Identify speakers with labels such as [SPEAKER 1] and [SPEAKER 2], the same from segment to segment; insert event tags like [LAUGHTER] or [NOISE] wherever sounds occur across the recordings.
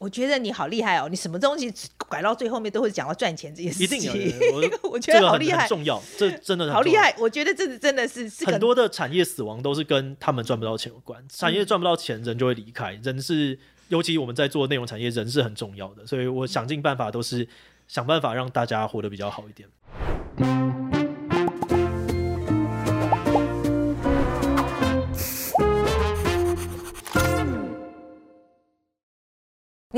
[SPEAKER 1] 我觉得你好厉害哦！你什么东西拐到最后面都会讲到赚钱这件事情。
[SPEAKER 2] 一定有，[LAUGHS] 我，
[SPEAKER 1] 我觉得好厉害，
[SPEAKER 2] 这个、重要，这真的
[SPEAKER 1] 好厉害。我觉得这是真的是，是
[SPEAKER 2] 很多的产业死亡都是跟他们赚不到钱有关。产业赚不到钱，人就会离开。人是，尤其我们在做内容产业，人是很重要的。所以我想尽办法，都是想办法让大家活得比较好一点。
[SPEAKER 1] 你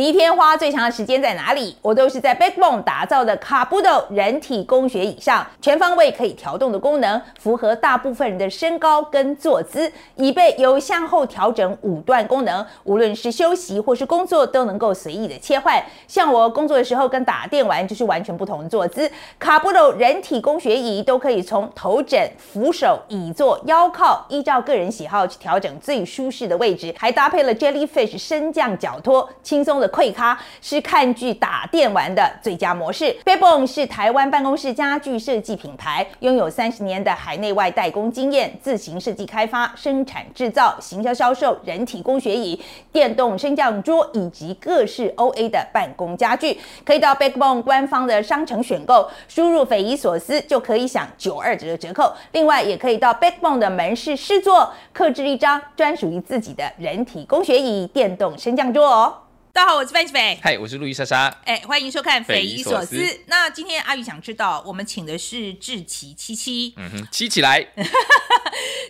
[SPEAKER 1] 一天花最长的时间在哪里？我都是在 Backbone 打造的 Kabuto 人体工学椅上，全方位可以调动的功能，符合大部分人的身高跟坐姿。椅背有向后调整五段功能，无论是休息或是工作都能够随意的切换。像我工作的时候跟打电玩就是完全不同的坐姿。Kabuto 人体工学椅都可以从头枕、扶手、椅座、腰靠，依照个人喜好去调整最舒适的位置，还搭配了 Jellyfish 升降脚托，轻松的快咖是看剧打电玩的最佳模式。Backbone 是台湾办公室家具设计品牌，拥有三十年的海内外代工经验，自行设计开发、生产制造、行销销售人体工学椅、电动升降桌以及各式 OA 的办公家具。可以到 Backbone 官方的商城选购，输入匪夷所思就可以享九二折的折扣。另外，也可以到 Backbone 的门市试坐，刻制一张专属于自己的人体工学椅、电动升降桌哦。大家好，我是范志斐。
[SPEAKER 3] 嗨，我是路易莎莎。
[SPEAKER 1] 哎，欢迎收看《匪夷所思》。那今天阿宇想知道，我们请的是志奇七七。
[SPEAKER 3] 嗯哼，七起来。[LAUGHS]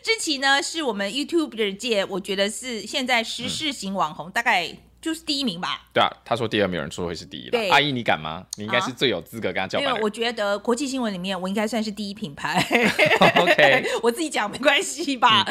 [SPEAKER 1] 志奇呢，是我们 YouTube 界，我觉得是现在时事型网红，嗯、大概。就是第一名吧？
[SPEAKER 3] 对啊，他说第二，名有人说会是第一。了，阿姨你敢吗？你应该是最有资格跟他叫板。
[SPEAKER 1] 因为我觉得国际新闻里面，我应该算是第一品牌。[LAUGHS]
[SPEAKER 3] OK，[LAUGHS]
[SPEAKER 1] 我自己讲没关系吧？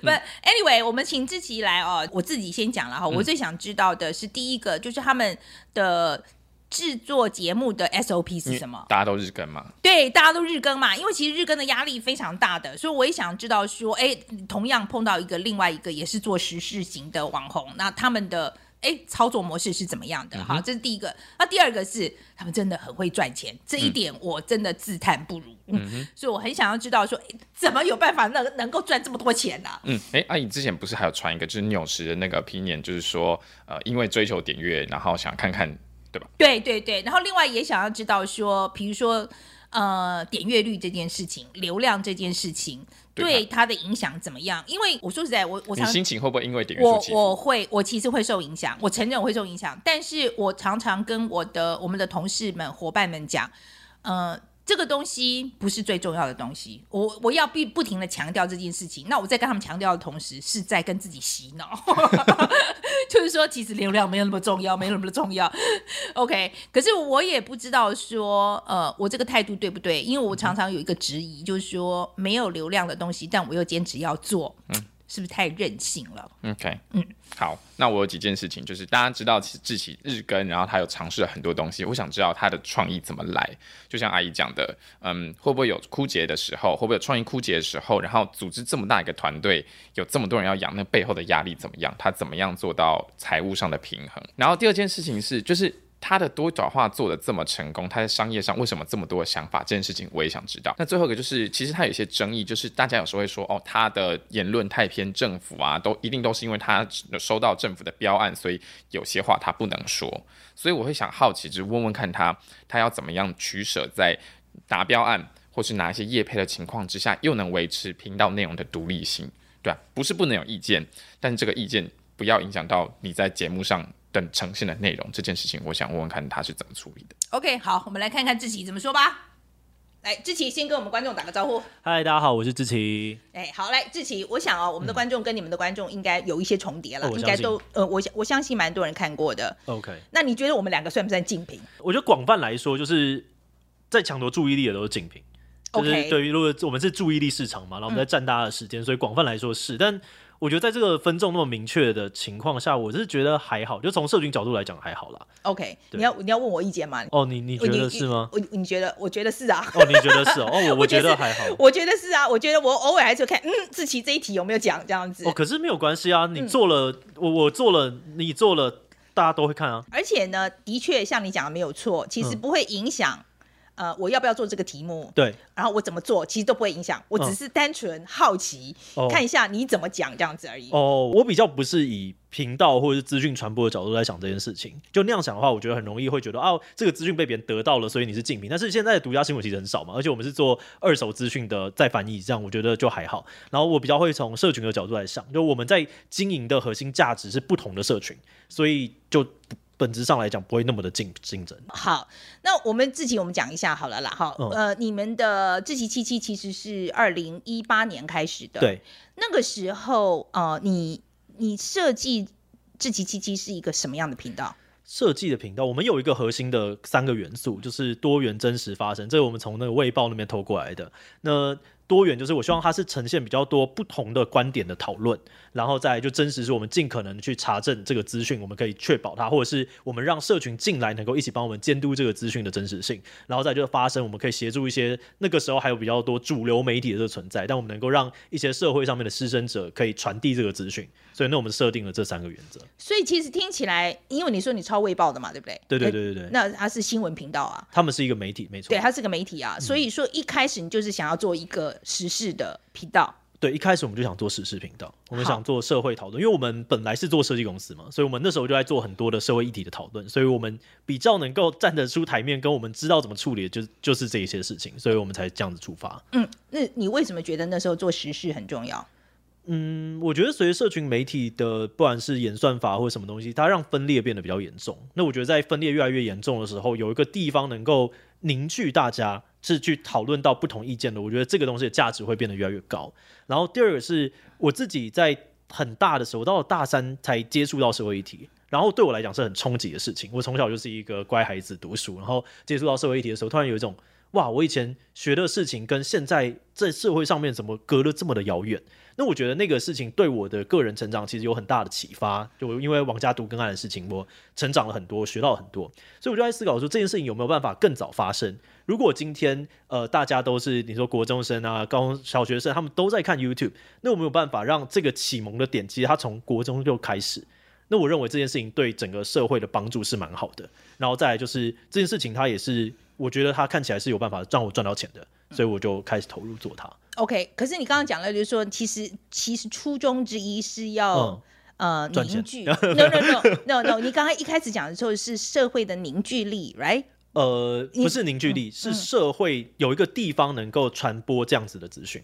[SPEAKER 1] 不、嗯、，Anyway，我们请志祺来哦。我自己先讲了哈，我最想知道的是第一个，嗯、就是他们的制作节目的 SOP 是什么？
[SPEAKER 3] 大家都日更嘛？
[SPEAKER 1] 对，大家都日更嘛。因为其实日更的压力非常大的，所以我也想知道说，哎，同样碰到一个另外一个也是做时事型的网红，那他们的。哎，操作模式是怎么样的？好、嗯，这是第一个。那第二个是他们真的很会赚钱，这一点我真的自叹不如。嗯，嗯，所以我很想要知道说，怎么有办法能能够赚这么多钱呢、啊？
[SPEAKER 3] 嗯，哎，阿姨之前不是还有传一个就是纽时的那个 opinion，就是说，呃，因为追求点阅，然后想看看，对吧？
[SPEAKER 1] 对对对，然后另外也想要知道说，比如说，呃，点阅率这件事情，流量这件事情。对他的影响怎么样？因为我说实在，我我常
[SPEAKER 3] 你心情会不会因为点阅数
[SPEAKER 1] 我我会，我其实会受影响。我承认我会受影响，但是我常常跟我的我们的同事们、伙伴们讲，呃。这个东西不是最重要的东西，我我要不不停的强调这件事情。那我在跟他们强调的同时，是在跟自己洗脑，[LAUGHS] 就是说，其实流量没有那么重要，没有那么重要。OK，可是我也不知道说，呃，我这个态度对不对？因为我常常有一个质疑，就是说，没有流量的东西，但我又坚持要做。嗯是不是太任性了
[SPEAKER 3] ？OK，嗯，好，那我有几件事情，就是大家知道志祺日更，然后他有尝试了很多东西，我想知道他的创意怎么来。就像阿姨讲的，嗯，会不会有枯竭的时候？会不会有创意枯竭的时候？然后组织这么大一个团队，有这么多人要养，那背后的压力怎么样？他怎么样做到财务上的平衡？然后第二件事情是，就是。他的多角化做得这么成功，他在商业上为什么这么多的想法？这件事情我也想知道。那最后一个就是，其实他有一些争议，就是大家有时候会说，哦，他的言论太偏政府啊，都一定都是因为他收到政府的标案，所以有些话他不能说。所以我会想好奇，就问问看他，他要怎么样取舍在达标案或是拿一些业配的情况之下，又能维持频道内容的独立性，对啊，不是不能有意见，但是这个意见不要影响到你在节目上。等呈现的内容这件事情，我想问问看他是怎么处理的。
[SPEAKER 1] OK，好，我们来看看志奇怎么说吧。来，志奇先跟我们观众打个招呼。
[SPEAKER 2] 嗨，大家好，我是志奇。
[SPEAKER 1] 哎，好，来，志奇，我想哦，我们的观众跟你们的观众应该有一些重叠了，
[SPEAKER 2] 嗯、
[SPEAKER 1] 应该都呃，我我相信蛮多人看过的。
[SPEAKER 2] OK，
[SPEAKER 1] 那你觉得我们两个算不算竞品？
[SPEAKER 2] 我觉得广泛来说，就是在抢夺注意力的都是竞品。就是对于如果我们是注意力市场嘛，然后我们在占大家的时间，嗯、所以广泛来说是，但。我觉得在这个分众那么明确的情况下，我是觉得还好，就从社群角度来讲还好啦。
[SPEAKER 1] OK，你要你要问我意见吗？
[SPEAKER 2] 哦，你你觉得是吗？
[SPEAKER 1] 我你，你觉得？我觉得是啊。
[SPEAKER 2] 哦，你觉得是哦？哦，我 [LAUGHS] 我觉得还好。
[SPEAKER 1] 我觉得是啊，我觉得我偶尔还是会看，嗯，志奇这一题有没有讲这样子？
[SPEAKER 2] 哦，可是没有关系啊，你做了，嗯、我我做了，你做了，大家都会看啊。
[SPEAKER 1] 而且呢，的确像你讲的没有错，其实不会影响。嗯呃，我要不要做这个题目？
[SPEAKER 2] 对，
[SPEAKER 1] 然后我怎么做，其实都不会影响。我只是单纯好奇，嗯、看一下你怎么讲这样子而已。
[SPEAKER 2] 哦，我比较不是以频道或者是资讯传播的角度来想这件事情。就那样想的话，我觉得很容易会觉得啊，这个资讯被别人得到了，所以你是竞品。但是现在的独家新闻其实很少嘛，而且我们是做二手资讯的再翻译，这样我觉得就还好。然后我比较会从社群的角度来想，就我们在经营的核心价值是不同的社群，所以就。本质上来讲不会那么的竞竞争。
[SPEAKER 1] 好，那我们自己我们讲一下好了啦。好，嗯、呃，你们的志祺七七其实是二零一八年开始的。
[SPEAKER 2] 对，
[SPEAKER 1] 那个时候呃，你你设计志祺七七是一个什么样的频道？
[SPEAKER 2] 设计的频道，我们有一个核心的三个元素，就是多元、真实、发生。这是我们从那个卫报那边偷过来的。那多元就是我希望它是呈现比较多不同的观点的讨论，然后再就真实是我们尽可能去查证这个资讯，我们可以确保它，或者是我们让社群进来能够一起帮我们监督这个资讯的真实性，然后再就是发声，我们可以协助一些那个时候还有比较多主流媒体的这个存在，但我们能够让一些社会上面的施政者可以传递这个资讯，所以那我们设定了这三个原则。
[SPEAKER 1] 所以其实听起来，因为你说你超卫报的嘛，对不对？
[SPEAKER 2] 对对对对对。
[SPEAKER 1] 那它是新闻频道啊，
[SPEAKER 2] 他们是一个媒体，没错。
[SPEAKER 1] 对，它是个媒体啊，所以说一开始你就是想要做一个时事的。频道。
[SPEAKER 2] 对，一开始我们就想做时事频道，我们想做社会讨论，因为我们本来是做设计公司嘛，所以我们那时候就在做很多的社会议题的讨论，所以我们比较能够站得出台面，跟我们知道怎么处理的就，就就是这一些事情，所以我们才这样子出发。
[SPEAKER 1] 嗯，那你为什么觉得那时候做时事很重要？
[SPEAKER 2] 嗯，我觉得随着社群媒体的不管是演算法或者什么东西，它让分裂变得比较严重。那我觉得在分裂越来越严重的时候，有一个地方能够凝聚大家。是去讨论到不同意见的，我觉得这个东西的价值会变得越来越高。然后第二个是我自己在很大的时候，到了大三才接触到社会议题，然后对我来讲是很冲击的事情。我从小就是一个乖孩子，读书，然后接触到社会议题的时候，突然有一种哇，我以前学的事情跟现在在社会上面怎么隔得这么的遥远？那我觉得那个事情对我的个人成长其实有很大的启发。就因为王家读更案的事情，我成长了很多，学到了很多，所以我就在思考说这件事情有没有办法更早发生。如果今天呃大家都是你说国中生啊、高中小学生，他们都在看 YouTube，那我没有办法让这个启蒙的点，其实他从国中就开始。那我认为这件事情对整个社会的帮助是蛮好的。然后再来就是这件事情，它也是我觉得它看起来是有办法让我赚到钱的，所以我就开始投入做它。
[SPEAKER 1] OK，可是你刚刚讲了，就是说其实其实初衷之一是要、嗯、呃凝聚。No no no no no，你刚刚一开始讲的时候是社会的凝聚力，right？
[SPEAKER 2] 呃，不是凝聚力，嗯、是社会有一个地方能够传播这样子的资讯。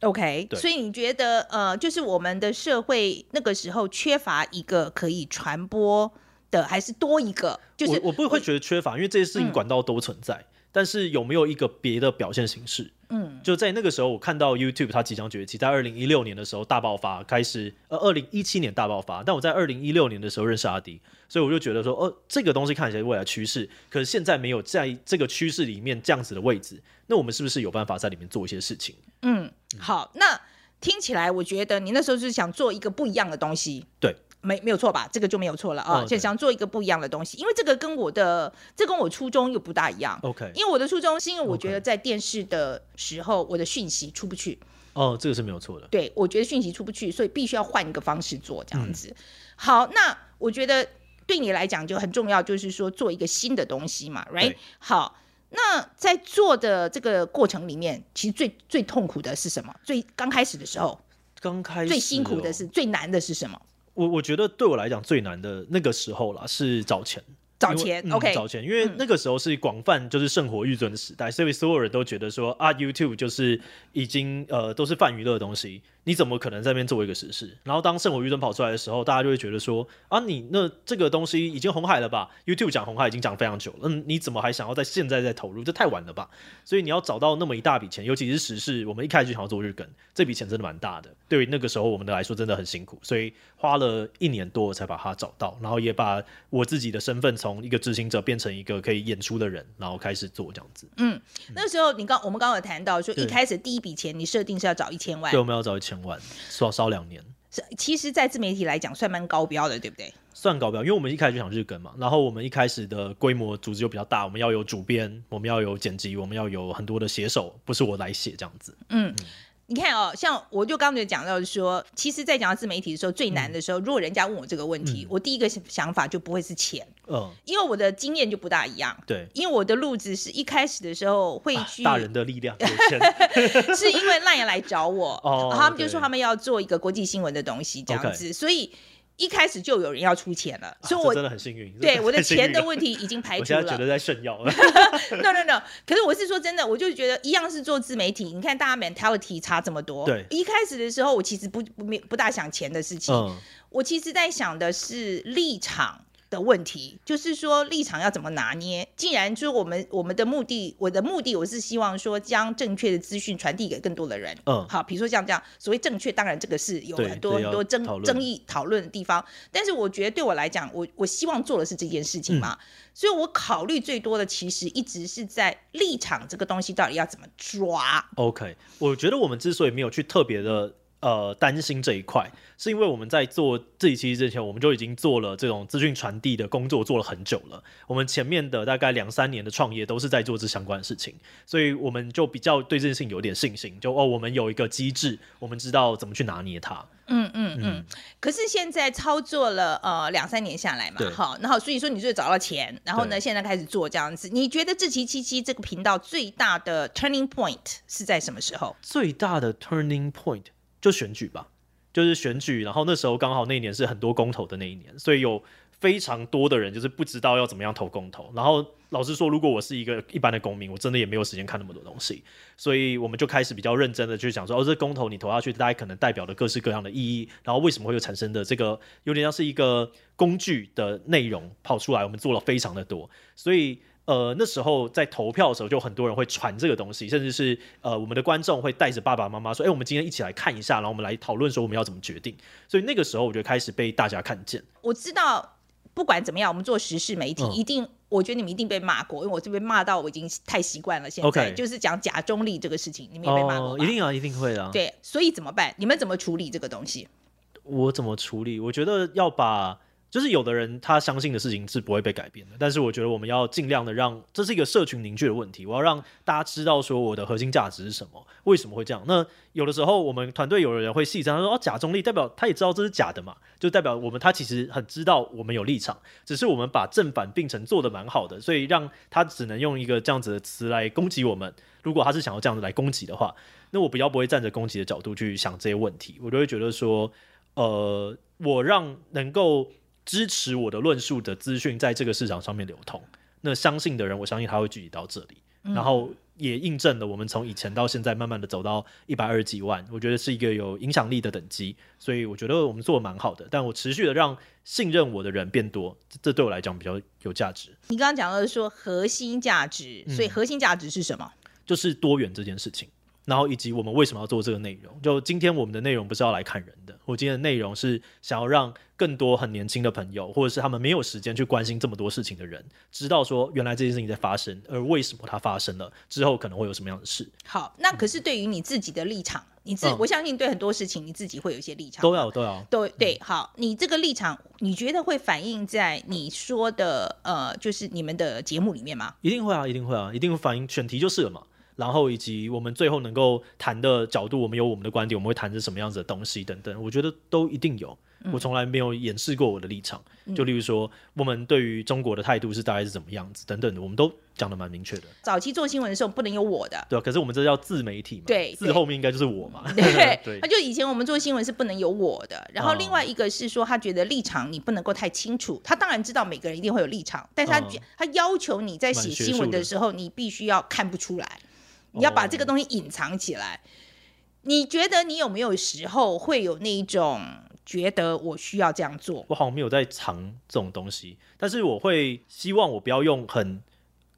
[SPEAKER 1] OK，所以你觉得，呃，就是我们的社会那个时候缺乏一个可以传播的，还是多一个？就是
[SPEAKER 2] 我，我不会觉得缺乏，因为这些事情管道都存在。嗯但是有没有一个别的表现形式？嗯，就在那个时候，我看到 YouTube 它即将崛起，在二零一六年的时候大爆发，开始呃，二零一七年大爆发。但我在二零一六年的时候认识阿迪，所以我就觉得说，哦、呃，这个东西看起来未来趋势，可是现在没有在这个趋势里面这样子的位置，那我们是不是有办法在里面做一些事情？
[SPEAKER 1] 嗯，好，那听起来我觉得你那时候是想做一个不一样的东西，
[SPEAKER 2] 对。
[SPEAKER 1] 没没有错吧？这个就没有错了啊！就、哦、想做一个不一样的东西，因为这个跟我的这跟我初衷又不大一样。
[SPEAKER 2] OK，
[SPEAKER 1] 因为我的初衷是因为我觉得在电视的时候，我的讯息出不去。
[SPEAKER 2] 哦，这个是没有错的。
[SPEAKER 1] 对，我觉得讯息出不去，所以必须要换一个方式做这样子。嗯、好，那我觉得对你来讲就很重要，就是说做一个新的东西嘛，right？好，那在做的这个过程里面，其实最最痛苦的是什么？最刚开始的时候，
[SPEAKER 2] 刚开始、哦、
[SPEAKER 1] 最辛苦的是最难的是什么？
[SPEAKER 2] 我我觉得对我来讲最难的那个时候啦，是找钱，
[SPEAKER 1] 找钱、
[SPEAKER 2] 嗯、
[SPEAKER 1] ，OK，
[SPEAKER 2] 找钱，因为那个时候是广泛就是圣火欲尊的时代，嗯、所以所有人都觉得说啊，YouTube 就是已经呃都是泛娱乐的东西。你怎么可能在那边做一个实事？然后当圣火渔村跑出来的时候，大家就会觉得说啊，你那这个东西已经红海了吧？YouTube 讲红海已经讲非常久了，嗯，你怎么还想要在现在再投入？这太晚了吧？所以你要找到那么一大笔钱，尤其是时事，我们一开始就想要做日更，这笔钱真的蛮大的。对于那个时候我们的来说，真的很辛苦，所以花了一年多才把它找到，然后也把我自己的身份从一个执行者变成一个可以演出的人，然后开始做这样子。
[SPEAKER 1] 嗯，那时候你刚我们刚刚有谈到说，一开始第一笔钱你设定是要找一千万，
[SPEAKER 2] 对，我们要找一千万，烧烧两年。
[SPEAKER 1] 是，其实，在自媒体来讲，算蛮高标的，对不对？
[SPEAKER 2] 算高标，因为我们一开始就想日更嘛，然后我们一开始的规模组织就比较大，我们要有主编，我们要有剪辑，我们要有很多的写手，不是我来写这样子。嗯。嗯
[SPEAKER 1] 你看哦，像我就刚刚就讲到说，其实，在讲到自媒体的时候，最难的时候，嗯、如果人家问我这个问题，嗯、我第一个想法就不会是钱，嗯，因为我的经验就不大一样，
[SPEAKER 2] 对，
[SPEAKER 1] 因为我的路子是一开始的时候会去、
[SPEAKER 2] 啊、大人的力量，[LAUGHS]
[SPEAKER 1] 是因为 LINE 来找我，哦，他们就说他们要做一个国际新闻的东西这样子，所以。一开始就有人要出钱了，所以我、啊、真的很幸运。对，我的钱的问题已经排除了。
[SPEAKER 2] 我现在觉得在炫耀了。
[SPEAKER 1] no no no，可是我是说真的，我就觉得一样是做自媒体，你看大家 mentality 差这么多。
[SPEAKER 2] 对，
[SPEAKER 1] 一开始的时候，我其实不不没不大想钱的事情，嗯、我其实在想的是立场。的问题就是说立场要怎么拿捏？既然就是我们我们的目的，我的目的我是希望说将正确的资讯传递给更多的人。嗯，好，比如说像这样所谓正确，当然这个是有很多很多争争议讨论的地方。但是我觉得对我来讲，我我希望做的是这件事情嘛，嗯、所以我考虑最多的其实一直是在立场这个东西到底要怎么抓。
[SPEAKER 2] OK，我觉得我们之所以没有去特别的。呃，担心这一块，是因为我们在做这一期之前，我们就已经做了这种资讯传递的工作，做了很久了。我们前面的大概两三年的创业都是在做这相关的事情，所以我们就比较对这件事情有点信心。就哦，我们有一个机制，我们知道怎么去拿捏它。
[SPEAKER 1] 嗯嗯嗯。嗯，可是现在操作了呃两三年下来嘛，好，然后所以说你就找到钱，然后呢，现在开始做这样子。你觉得志祺七七这个频道最大的 turning point 是在什么时候？
[SPEAKER 2] 最大的 turning point。就选举吧，就是选举，然后那时候刚好那一年是很多公投的那一年，所以有非常多的人就是不知道要怎么样投公投。然后老实说，如果我是一个一般的公民，我真的也没有时间看那么多东西，所以我们就开始比较认真的去讲说，哦，这公投你投下去，大概可能代表的各式各样的意义，然后为什么会有产生的这个有点像是一个工具的内容跑出来，我们做了非常的多，所以。呃，那时候在投票的时候，就很多人会传这个东西，甚至是呃，我们的观众会带着爸爸妈妈说：“哎，我们今天一起来看一下，然后我们来讨论说我们要怎么决定。”所以那个时候，我就开始被大家看见。
[SPEAKER 1] 我知道，不管怎么样，我们做时事媒体，嗯、一定，我觉得你们一定被骂过，因为我这边骂到我已经太习惯了。现在就是讲假中立这个事情，你们也被骂过、哦、
[SPEAKER 2] 一定啊，一定会啊。
[SPEAKER 1] 对，所以怎么办？你们怎么处理这个东西？
[SPEAKER 2] 我怎么处理？我觉得要把。就是有的人他相信的事情是不会被改变的，但是我觉得我们要尽量的让这是一个社群凝聚的问题。我要让大家知道说我的核心价值是什么，为什么会这样。那有的时候我们团队有的人会戏称他说哦，假中立，代表他也知道这是假的嘛，就代表我们他其实很知道我们有立场，只是我们把正反并陈做得蛮好的，所以让他只能用一个这样子的词来攻击我们。如果他是想要这样子来攻击的话，那我比较不会站着攻击的角度去想这些问题，我就会觉得说，呃，我让能够。支持我的论述的资讯在这个市场上面流通，那相信的人，我相信他会聚集到这里，嗯、然后也印证了我们从以前到现在慢慢的走到一百二十几万，我觉得是一个有影响力的等级，所以我觉得我们做的蛮好的，但我持续的让信任我的人变多，这对我来讲比较有价值。
[SPEAKER 1] 你刚刚讲到说核心价值，所以核心价值是什么？
[SPEAKER 2] 嗯、就是多元这件事情。然后以及我们为什么要做这个内容？就今天我们的内容不是要来看人的，我今天的内容是想要让更多很年轻的朋友，或者是他们没有时间去关心这么多事情的人，知道说原来这件事情在发生，而为什么它发生了之后可能会有什么样的事。
[SPEAKER 1] 好，那可是对于你自己的立场，你自、嗯、我相信对很多事情你自己会有一些立场，
[SPEAKER 2] 都要都要
[SPEAKER 1] 都对。好，你这个立场，你觉得会反映在你说的呃，就是你们的节目里面吗？
[SPEAKER 2] 一定会啊，一定会啊，一定会反映，选题就是了嘛。然后以及我们最后能够谈的角度，我们有我们的观点，我们会谈着什么样子的东西等等，我觉得都一定有。嗯、我从来没有掩饰过我的立场，嗯、就例如说我们对于中国的态度是大概是怎么样子等等的，我们都讲的蛮明确的。
[SPEAKER 1] 早期做新闻的时候不能有我的，
[SPEAKER 2] 对，可是我们这叫自媒体嘛，
[SPEAKER 1] 对，
[SPEAKER 2] 字后面应该就是我嘛，
[SPEAKER 1] 对，[LAUGHS] 对。他就以前我们做新闻是不能有我的，然后另外一个是说他觉得立场你不能够太清楚，他当然知道每个人一定会有立场，但是他、嗯、他要求你在写新闻的时候，你必须要看不出来。你要把这个东西隐藏起来，你觉得你有没有时候会有那一种觉得我需要这样做？
[SPEAKER 2] 我好像没有在藏这种东西，但是我会希望我不要用很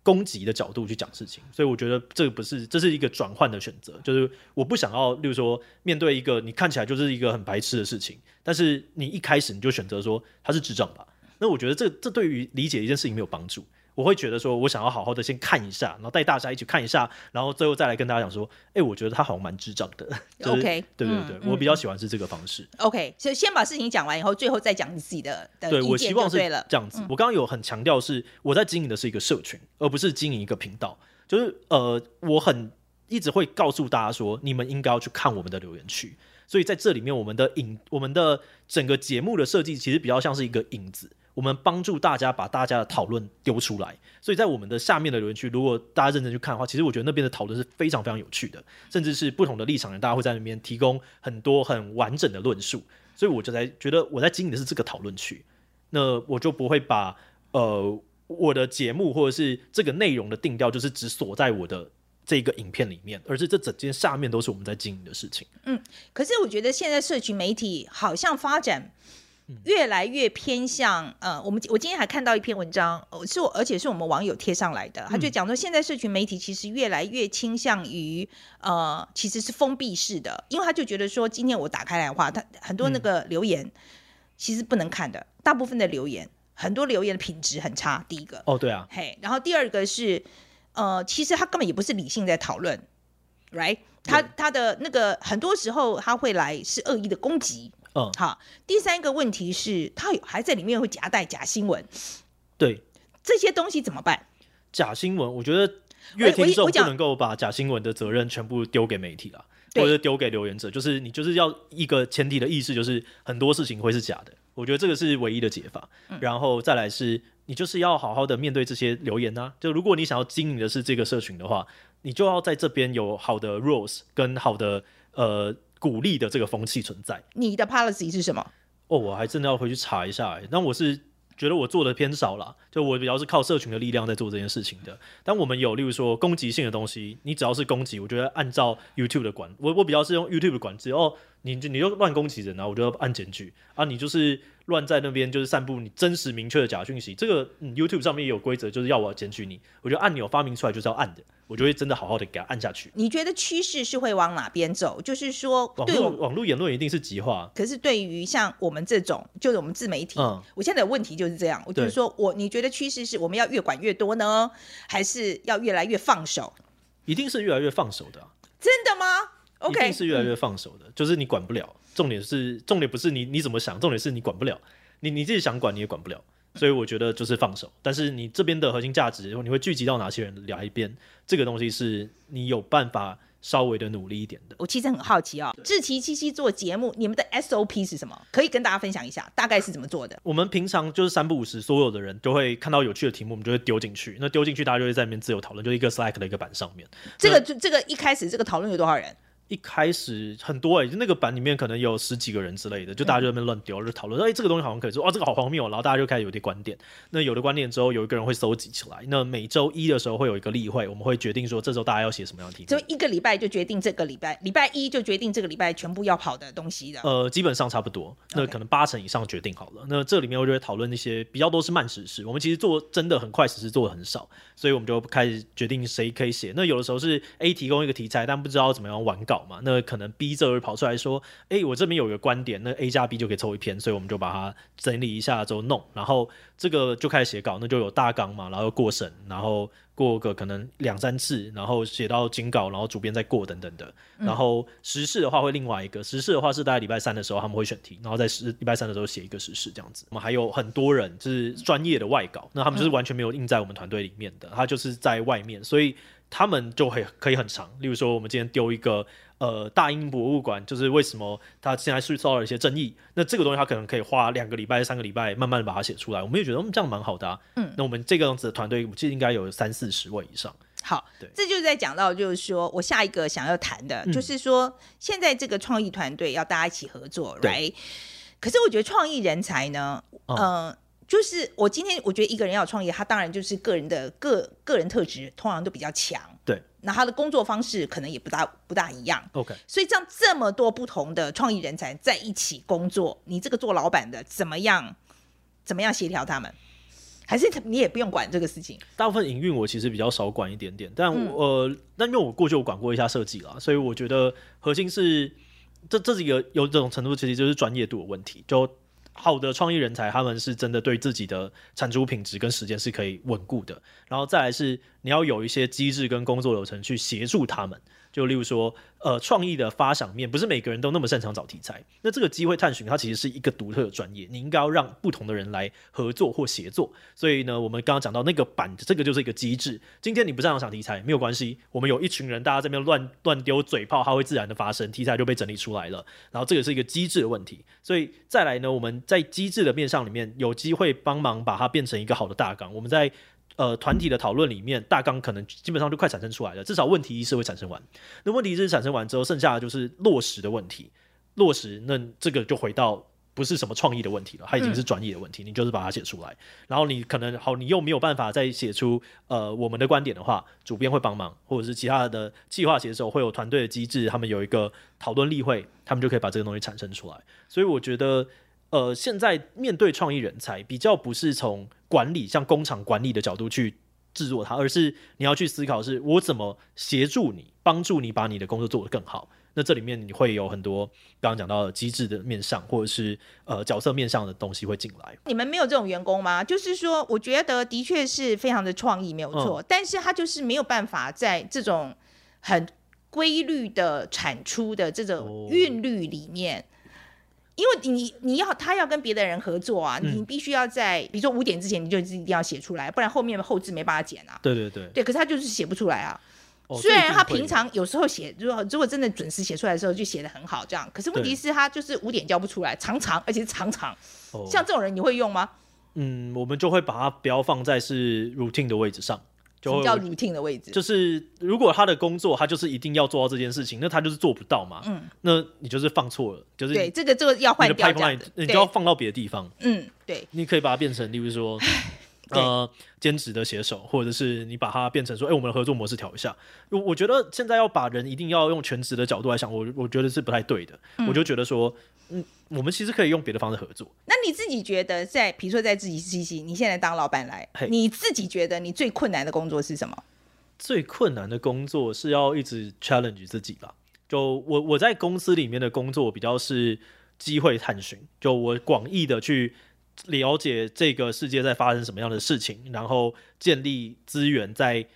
[SPEAKER 2] 攻击的角度去讲事情，所以我觉得这个不是，这是一个转换的选择，就是我不想要，例如说面对一个你看起来就是一个很白痴的事情，但是你一开始你就选择说他是智障吧，那我觉得这这对于理解一件事情没有帮助。我会觉得说，我想要好好的先看一下，然后带大家一起看一下，然后最后再来跟大家讲说，哎，我觉得他好像蛮智障的。[LAUGHS] 就是、
[SPEAKER 1] OK，
[SPEAKER 2] 对对对，嗯、我比较喜欢是这个方式。
[SPEAKER 1] OK，所以先把事情讲完以后，最后再讲你自己的的
[SPEAKER 2] 对，我希望是这样子。
[SPEAKER 1] 嗯、
[SPEAKER 2] 我刚刚有很强调是我在经营的是一个社群，而不是经营一个频道。就是呃，我很一直会告诉大家说，你们应该要去看我们的留言区。所以在这里面，我们的影，我们的整个节目的设计其实比较像是一个影子。我们帮助大家把大家的讨论丢出来，所以在我们的下面的留言区，如果大家认真去看的话，其实我觉得那边的讨论是非常非常有趣的，甚至是不同的立场人，大家会在那边提供很多很完整的论述，所以我就在觉得我在经营的是这个讨论区，那我就不会把呃我的节目或者是这个内容的定调就是只锁在我的这个影片里面，而是这整件下面都是我们在经营的事情。
[SPEAKER 1] 嗯，可是我觉得现在社群媒体好像发展。越来越偏向呃，我们我今天还看到一篇文章，是我而且是我们网友贴上来的，他就讲说，现在社群媒体其实越来越倾向于呃，其实是封闭式的，因为他就觉得说，今天我打开来的话，他很多那个留言其实不能看的，大部分的留言，很多留言的品质很差。第一个
[SPEAKER 2] 哦，对啊，
[SPEAKER 1] 嘿，然后第二个是呃，其实他根本也不是理性在讨论，right？他他的那个很多时候他会来是恶意的攻击。
[SPEAKER 2] 嗯，
[SPEAKER 1] 好。第三个问题是，他有还在里面会夹带假新闻，
[SPEAKER 2] 对
[SPEAKER 1] 这些东西怎么办？
[SPEAKER 2] 假新闻，我觉得阅听众不能够把假新闻的责任全部丢给媒体了，或者丢给留言者，就是你就是要一个前提的意识，就是很多事情会是假的。我觉得这个是唯一的解法。嗯、然后再来是，你就是要好好的面对这些留言啊。就如果你想要经营的是这个社群的话，你就要在这边有好的 rules 跟好的呃。鼓励的这个风气存在，
[SPEAKER 1] 你的 policy 是什么？
[SPEAKER 2] 哦，我还真的要回去查一下。哎，那我是觉得我做的偏少了，就我比较是靠社群的力量在做这件事情的。但我们有，例如说攻击性的东西，你只要是攻击，我觉得按照 YouTube 的管，我我比较是用 YouTube 的管制。哦，你就你就乱攻击人啊，我就要按检举啊，你就是。乱在那边就是散布你真实明确的假讯息，这个、嗯、YouTube 上面也有规则，就是要我检举你。我觉得按钮发明出来就是要按的，我就会真的好好的给它按下去。
[SPEAKER 1] 你觉得趋势是会往哪边走？就是说，
[SPEAKER 2] 网络网络言论一定是极化。
[SPEAKER 1] 可是对于像我们这种，就是我们自媒体，嗯、我现在的问题就是这样。我就是说我，你觉得趋势是我们要越管越多呢，还是要越来越放手？
[SPEAKER 2] 一定是越来越放手的、啊。
[SPEAKER 1] 真的吗
[SPEAKER 2] 一定是越来越放手的，嗯、就是你管不了。重点是，重点不是你你怎么想，重点是你管不了。你你自己想管你也管不了，所以我觉得就是放手。但是你这边的核心价值，你会聚集到哪些人聊一边？这个东西是你有办法稍微的努力一点的。
[SPEAKER 1] 我其实很好奇啊、哦，志奇七七做节目，你们的 SOP 是什么？可以跟大家分享一下，大概是怎么做的？
[SPEAKER 2] 我们平常就是三不五时，所有的人都会看到有趣的题目，我们就会丢进去。那丢进去，大家就会在里面自由讨论，就一个 Slack 的一个板上面。
[SPEAKER 1] 这个就这个一开始这个讨论有多少人？
[SPEAKER 2] 一开始很多哎、欸，就那个版里面可能有十几个人之类的，就大家就在那边乱丢，就讨论说，哎、欸，这个东西好像可以做，哦，这个好荒谬，然后大家就开始有点观点。那有了观点之后，有一个人会搜集起来。那每周一的时候会有一个例会，我们会决定说，这周大家要写什么样的题目。
[SPEAKER 1] 就一个礼拜就决定这个礼拜，礼拜一就决定这个礼拜全部要跑的东西的。
[SPEAKER 2] 呃，基本上差不多，那可能八成以上决定好了。那这里面我就会讨论一些比较多是慢时事，我们其实做真的很快时事做的很少，所以我们就开始决定谁可以写。那有的时候是 A 提供一个题材，但不知道怎么样完稿嘛，那可能。B 这会跑出来说：“哎、欸，我这边有一个观点，那 A 加 B 就可以凑一篇，所以我们就把它整理一下之后弄，然后这个就开始写稿，那就有大纲嘛，然后过审，然后过个可能两三次，然后写到精稿，然后主编再过等等的。然后时事的话会另外一个，时事的话是大概礼拜三的时候他们会选题，然后在十礼拜三的时候写一个时事这样子。我们还有很多人就是专业的外稿，那他们就是完全没有印在我们团队里面的，他就是在外面，所以他们就会可以很长。例如说，我们今天丢一个。”呃，大英博物馆就是为什么它现在是受到了一些争议？那这个东西它可能可以花两个礼拜、三个礼拜，慢慢的把它写出来。我们也觉得，嗯，这样蛮好的啊。嗯，那我们这个样子的团队，我记得应该有三四十位以上。
[SPEAKER 1] 好，对，这就是在讲到，就是说我下一个想要谈的，嗯、就是说现在这个创意团队要大家一起合作，对。可是我觉得创意人才呢，嗯、呃。就是我今天我觉得一个人要创业，他当然就是个人的个个人特质通常都比较强，
[SPEAKER 2] 对，
[SPEAKER 1] 那他的工作方式可能也不大不大一样。
[SPEAKER 2] OK，
[SPEAKER 1] 所以这样这么多不同的创意人才在一起工作，你这个做老板的怎么样怎么样协调他们？还是你也不用管这个事情？
[SPEAKER 2] 大部分营运我其实比较少管一点点，但我、嗯、呃，但因为我过去我管过一下设计啦，所以我觉得核心是这这是一个有这种程度，其实就是专业度的问题，就。好的创意人才，他们是真的对自己的产出品质跟时间是可以稳固的。然后再来是你要有一些机制跟工作流程去协助他们。就例如说，呃，创意的发想面不是每个人都那么擅长找题材。那这个机会探寻，它其实是一个独特的专业，你应该要让不同的人来合作或协作。所以呢，我们刚刚讲到那个板，这个就是一个机制。今天你不擅长想题材没有关系，我们有一群人，大家这边乱乱丢嘴炮，它会自然的发生，题材就被整理出来了。然后这个是一个机制的问题。所以再来呢，我们在机制的面上里面有机会帮忙把它变成一个好的大纲。我们在呃，团体的讨论里面，大纲可能基本上就快产生出来了，至少问题意识会产生完。那问题意识产生完之后，剩下的就是落实的问题。落实，那这个就回到不是什么创意的问题了，它已经是专业的问题。嗯、你就是把它写出来，然后你可能好，你又没有办法再写出呃我们的观点的话，主编会帮忙，或者是其他的计划写手会有团队的机制，他们有一个讨论例会，他们就可以把这个东西产生出来。所以我觉得。呃，现在面对创意人才，比较不是从管理像工厂管理的角度去制作它，而是你要去思考，是我怎么协助你，帮助你把你的工作做得更好。那这里面你会有很多刚刚讲到的机制的面上，或者是呃角色面上的东西会进来。
[SPEAKER 1] 你们没有这种员工吗？就是说，我觉得的确是非常的创意，没有错，嗯，但是他就是没有办法在这种很规律的产出的这种韵律里面。哦因为你你要他要跟别的人合作啊，嗯、你必须要在比如说五点之前你就一定要写出来，不然后面后置没办法剪啊。
[SPEAKER 2] 对对对，
[SPEAKER 1] 对，可是他就是写不出来啊。
[SPEAKER 2] 哦、
[SPEAKER 1] 虽然他平常有时候写，如果如果真的准时写出来的时候就写的很好，这样。可是问题是，他就是五点交不出来，常常而且是常常。哦、像这种人你会用吗？
[SPEAKER 2] 嗯，我们就会把它不要放在是 routine 的位置上。就
[SPEAKER 1] 叫 routine 的位置？
[SPEAKER 2] 就是如果他的工作他就是一定要做到这件事情，那他就是做不到嘛。嗯，那你就是放错了，就是
[SPEAKER 1] 对这个这个要换掉的，
[SPEAKER 2] 你就要放到别的地方。
[SPEAKER 1] 嗯，对，
[SPEAKER 2] 你可以把它变成，例如说。[LAUGHS] 呃，兼职的写手，或者是你把它变成说，哎、欸，我们的合作模式调一下。我我觉得现在要把人一定要用全职的角度来想，我我觉得是不太对的。嗯、我就觉得说，嗯，我们其实可以用别的方式合作。
[SPEAKER 1] 那你自己觉得在，在比如说在自己 CC，你现在当老板来，你自己觉得你最困难的工作是什么？
[SPEAKER 2] 最困难的工作是要一直 challenge 自己吧。就我我在公司里面的工作比较是机会探寻，就我广义的去。了解这个世界在发生什么样的事情，然后建立资源，在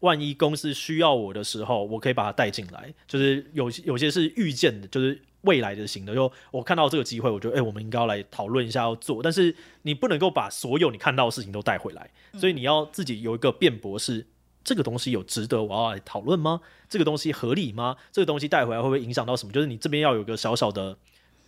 [SPEAKER 2] 万一公司需要我的时候，我可以把它带进来。就是有有些是预见的，就是未来的型的。就我看到这个机会，我觉得，哎，我们应该要来讨论一下要做。但是你不能够把所有你看到的事情都带回来，所以你要自己有一个辩驳，是这个东西有值得我要来讨论吗？这个东西合理吗？这个东西带回来会不会影响到什么？就是你这边要有一个小小的，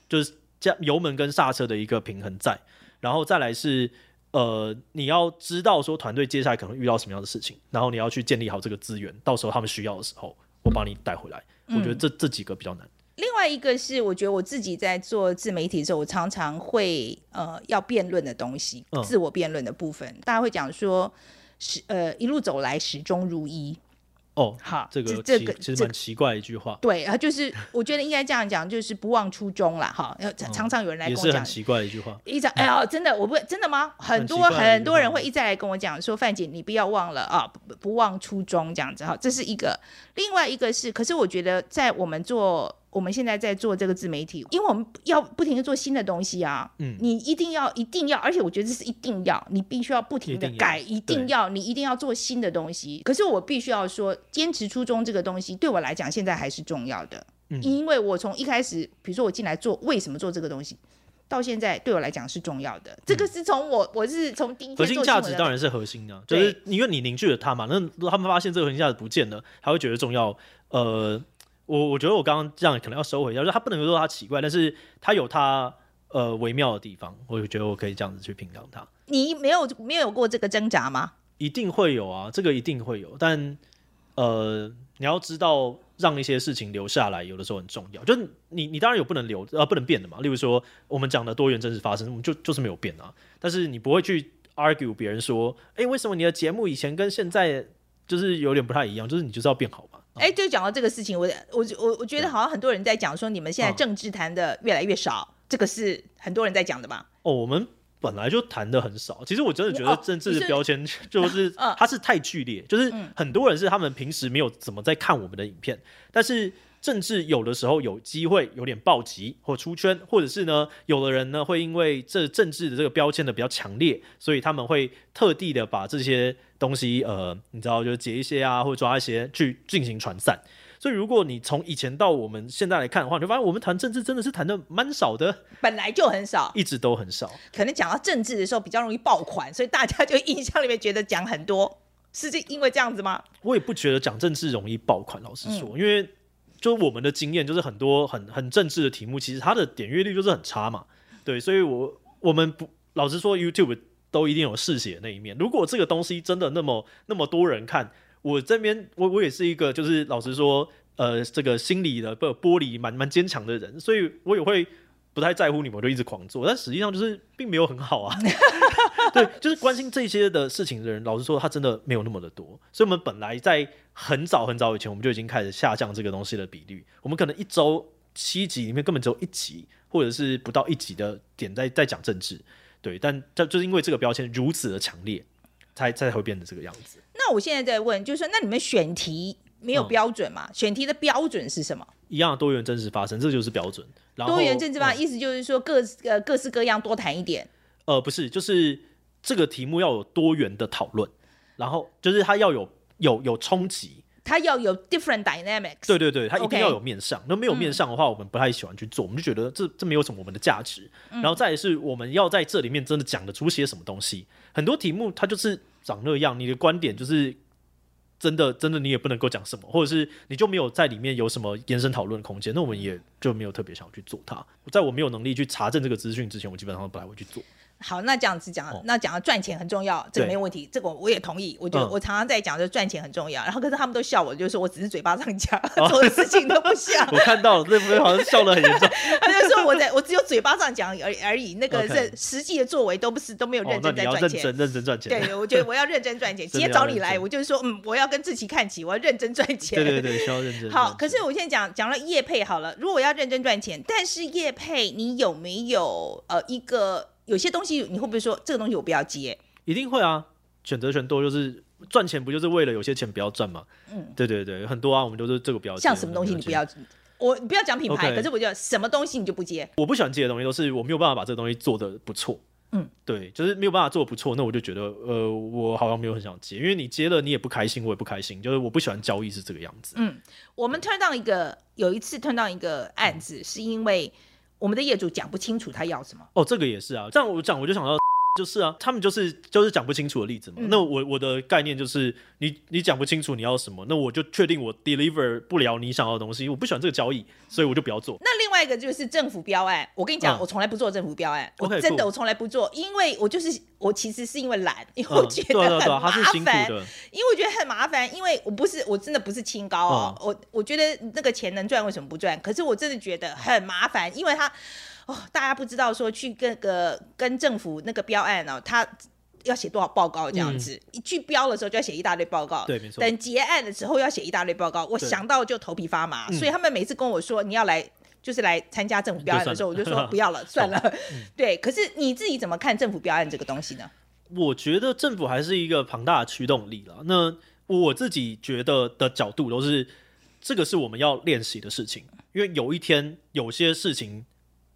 [SPEAKER 2] 就是加油门跟刹车的一个平衡在。然后再来是，呃，你要知道说团队接下来可能遇到什么样的事情，然后你要去建立好这个资源，到时候他们需要的时候，我帮你带回来。嗯、我觉得这这几个比较难。
[SPEAKER 1] 另外一个是，我觉得我自己在做自媒体的时候，我常常会呃要辩论的东西，嗯、自我辩论的部分，大家会讲说，是呃一路走来始终如一。
[SPEAKER 2] 哦，好，这个这个其实蛮奇怪的一句话。
[SPEAKER 1] 对啊，就是我觉得应该这样讲，就是不忘初衷啦。哈。常常有人来跟我讲，
[SPEAKER 2] 也是很奇怪的一句话。
[SPEAKER 1] 一直哎哦，真的，我不真的吗？很多很多人会一再来跟我讲说，范姐，你不要忘了啊，不不忘初衷这样子哈。这是一个，另外一个是，可是我觉得在我们做。我们现在在做这个自媒体，因为我们要不停的做新的东西啊。嗯，你一定要一定要，而且我觉得这是一定要，你必须要不停的改，一定要，你一定要做新的东西。可是我必须要说，坚持初衷这个东西对我来讲现在还是重要的。嗯，因为我从一开始，比如说我进来做，为什么做这个东西，到现在对我来讲是重要的。这个是从我我是从第一核
[SPEAKER 2] 心价值当然是核心的，就是因为你凝聚了它嘛。那他们发现这个核心价值不见了，他会觉得重要。呃。我我觉得我刚刚这样可能要收回一下，就是他不能说他奇怪，但是他有他呃微妙的地方，我就觉得我可以这样子去评价他。
[SPEAKER 1] 你没有没有过这个挣扎吗？
[SPEAKER 2] 一定会有啊，这个一定会有，但呃，你要知道让一些事情留下来，有的时候很重要。就是你你当然有不能留呃不能变的嘛，例如说我们讲的多元真实发生，我们就就是没有变啊。但是你不会去 argue 别人说，哎、欸，为什么你的节目以前跟现在就是有点不太一样？就是你就是要变好嘛。
[SPEAKER 1] 哎、欸，就讲到这个事情，我我我我觉得好像很多人在讲说，你们现在政治谈的越来越少，嗯、这个是很多人在讲的吧？
[SPEAKER 2] 哦，我们。本来就谈的很少，其实我真的觉得政治的标签 [LAUGHS] 就是它是太剧烈，就是很多人是他们平时没有怎么在看我们的影片，但是政治有的时候有机会有点暴击或出圈，或者是呢，有的人呢会因为这政治的这个标签的比较强烈，所以他们会特地的把这些东西呃，你知道，就是截一些啊，或者抓一些去进行传散。所以，如果你从以前到我们现在来看的话，你就发现我们谈政治真的是谈的蛮少的，
[SPEAKER 1] 本来就很少，
[SPEAKER 2] 一直都很少。
[SPEAKER 1] 可能讲到政治的时候比较容易爆款，所以大家就印象里面觉得讲很多，是这因为这样子吗？
[SPEAKER 2] 我也不觉得讲政治容易爆款，老实说，嗯、因为就我们的经验就是很多很很政治的题目，其实它的点阅率就是很差嘛。对，所以我我们不老实说，YouTube 都一定有嗜血的那一面。如果这个东西真的那么那么多人看。我这边，我我也是一个，就是老实说，呃，这个心理的不玻璃蛮蛮坚强的人，所以我也会不太在乎你们，就一直狂做。但实际上就是并没有很好啊。[LAUGHS] 对，就是关心这些的事情的人，老实说，他真的没有那么的多。所以，我们本来在很早很早以前，我们就已经开始下降这个东西的比率。我们可能一周七集里面根本只有一集，或者是不到一集的点在在讲政治。对，但就就是因为这个标签如此的强烈。才才会变成这个样子。
[SPEAKER 1] 那我现在在问，就是说，那你们选题没有标准吗？嗯、选题的标准是什么？
[SPEAKER 2] 一样多元真实发生，这就是标准。然后
[SPEAKER 1] 多元政治吧，
[SPEAKER 2] 嗯、
[SPEAKER 1] 意思就是说各呃各式各样多谈一点。
[SPEAKER 2] 呃，不是，就是这个题目要有多元的讨论，然后就是它要有有有冲击。
[SPEAKER 1] 它要有 different dynamics，
[SPEAKER 2] 对对对，它一定要有面上。那.没有面上的话，我们不太喜欢去做，嗯、我们就觉得这这没有什么我们的价值。嗯、然后再来是我们要在这里面真的讲得出些什么东西。很多题目它就是长那样，你的观点就是真的真的你也不能够讲什么，或者是你就没有在里面有什么延伸讨论的空间，那我们也就没有特别想要去做它。在我没有能力去查证这个资讯之前，我基本上都不太会去做。
[SPEAKER 1] 好，那这样子讲，那讲到赚钱很重要，这个没有问题，这个我也同意。我觉得我常常在讲，就赚钱很重要。然后可是他们都笑我，就是说我只是嘴巴上讲，[LAUGHS] 做的事情都不像。[LAUGHS]
[SPEAKER 2] 我看到了，这部分好像笑得很严重。[LAUGHS]
[SPEAKER 1] 他就说我在我只有嘴巴上讲而而已，那个是实际的作为都不是都没有认真在赚钱。
[SPEAKER 2] 认真认真赚钱。
[SPEAKER 1] 对，我觉得我要认真赚钱。今天找你来，我就是说，嗯，我要跟志奇看齐，我要认真赚钱。
[SPEAKER 2] 对对对，需要认真。
[SPEAKER 1] 好，可是我现在讲讲了业配好了，如果要认真赚钱，但是业配你有没有呃一个？有些东西你会不会说这个东西我不要接？
[SPEAKER 2] 一定会啊，选择权多就是赚钱，不就是为了有些钱不要赚吗？嗯，对对对，很多啊，我们都是这个不要。
[SPEAKER 1] 像什么东西你不要？我你不要讲品牌.可是我觉得什么东西你就不接？
[SPEAKER 2] 我不喜欢接的东西都是我没有办法把这个东西做的不错。嗯，对，就是没有办法做得不错，那我就觉得呃，我好像没有很想接，因为你接了你也不开心，我也不开心，就是我不喜欢交易是这个样子。
[SPEAKER 1] 嗯，我们 turn down 一个有一次 turn down 一个案子，是因为。我们的业主讲不清楚他要什么
[SPEAKER 2] 哦，这个也是啊。这样我讲，我就想到。就是啊，他们就是就是讲不清楚的例子嘛。嗯、那我我的概念就是，你你讲不清楚你要什么，那我就确定我 deliver 不了你想要的东西。我不喜欢这个交易，所以我就不要做。
[SPEAKER 1] 那另外一个就是政府标案，我跟你讲，嗯、我从来不做政府标案，我真的我从来不做，因为我就是我其实是因为懒，因为我觉得很麻烦，因为我觉得很麻烦，因为我不是我真的不是清高哦，嗯、我我觉得那个钱能赚为什么不赚？可是我真的觉得很麻烦，因为他。哦，大家不知道说去那个跟政府那个标案哦，他要写多少报告这样子，嗯、一去标的时候就要写一大堆报告，
[SPEAKER 2] 对，没错。
[SPEAKER 1] 等结案的时候要写一大堆报告，我想到就头皮发麻，对所以他们每次跟我说你要来就是来参加政府标案的时候，就我就说不要了，[LAUGHS] 算了。嗯、对，可是你自己怎么看政府标案这个东西呢？
[SPEAKER 2] 我觉得政府还是一个庞大的驱动力了。那我自己觉得的角度都是，这个是我们要练习的事情，因为有一天有些事情。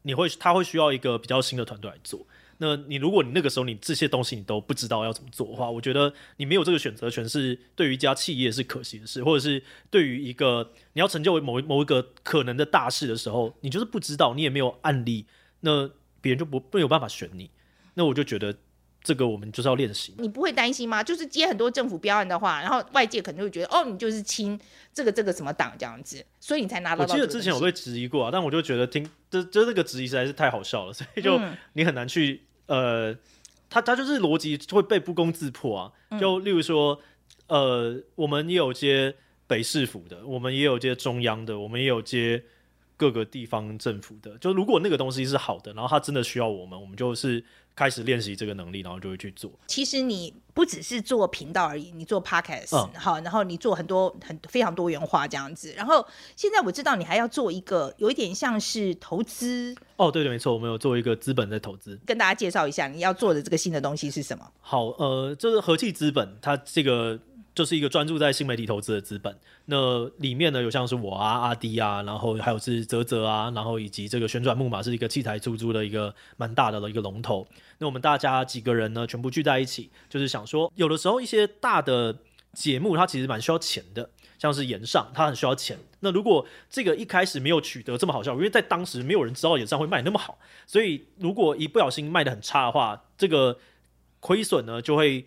[SPEAKER 2] 你会，他会需要一个比较新的团队来做。那你如果你那个时候你这些东西你都不知道要怎么做的话，我觉得你没有这个选择权是对于一家企业是可惜的事，或者是对于一个你要成就某某一个可能的大事的时候，你就是不知道，你也没有案例，那别人就不没有办法选你。那我就觉得。这个我们就是要练习。
[SPEAKER 1] 你不会担心吗？就是接很多政府标案的话，然后外界可能会觉得，哦，你就是亲这个这个什么党这样子，所以你才拿到。
[SPEAKER 2] 我记得之前我被质疑过啊，但我就觉得听，这这这个质疑实在是太好笑了，所以就你很难去，嗯、呃，他他就是逻辑会被不攻自破啊。就例如说，呃，我们也有接北市府的，我们也有接中央的，我们也有接各个地方政府的。就如果那个东西是好的，然后他真的需要我们，我们就是。开始练习这个能力，然后就会去做。
[SPEAKER 1] 其实你不只是做频道而已，你做 podcast，好、嗯，然后你做很多很非常多元化这样子。然后现在我知道你还要做一个有一点像是投资。
[SPEAKER 2] 哦，对对，没错，我们有做一个资本的投资。
[SPEAKER 1] 跟大家介绍一下你要做的这个新的东西是什么？
[SPEAKER 2] 好，呃，就是和气资本，它这个。就是一个专注在新媒体投资的资本，那里面呢有像是我啊、阿迪啊，然后还有是泽泽啊，然后以及这个旋转木马是一个器材出租的一个蛮大的一个龙头。那我们大家几个人呢，全部聚在一起，就是想说，有的时候一些大的节目它其实蛮需要钱的，像是演上它很需要钱。那如果这个一开始没有取得这么好效果，因为在当时没有人知道演上会卖那么好，所以如果一不小心卖得很差的话，这个亏损呢就会。